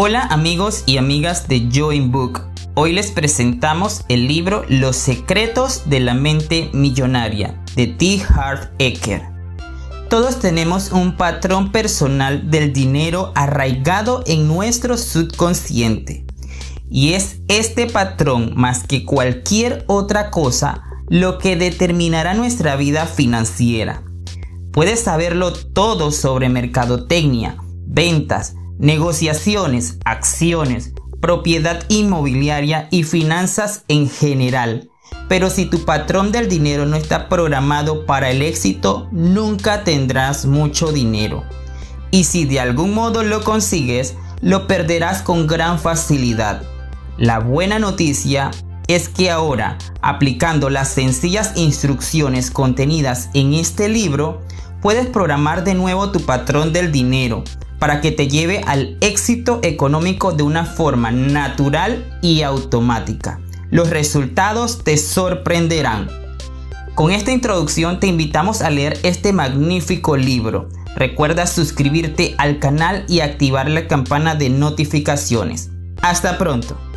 Hola amigos y amigas de Join Book. Hoy les presentamos el libro Los secretos de la mente millonaria de T. Harv Eker. Todos tenemos un patrón personal del dinero arraigado en nuestro subconsciente. Y es este patrón más que cualquier otra cosa lo que determinará nuestra vida financiera. Puedes saberlo todo sobre mercadotecnia, ventas, negociaciones, acciones, propiedad inmobiliaria y finanzas en general. Pero si tu patrón del dinero no está programado para el éxito, nunca tendrás mucho dinero. Y si de algún modo lo consigues, lo perderás con gran facilidad. La buena noticia es que ahora, aplicando las sencillas instrucciones contenidas en este libro, puedes programar de nuevo tu patrón del dinero para que te lleve al éxito económico de una forma natural y automática. Los resultados te sorprenderán. Con esta introducción te invitamos a leer este magnífico libro. Recuerda suscribirte al canal y activar la campana de notificaciones. Hasta pronto.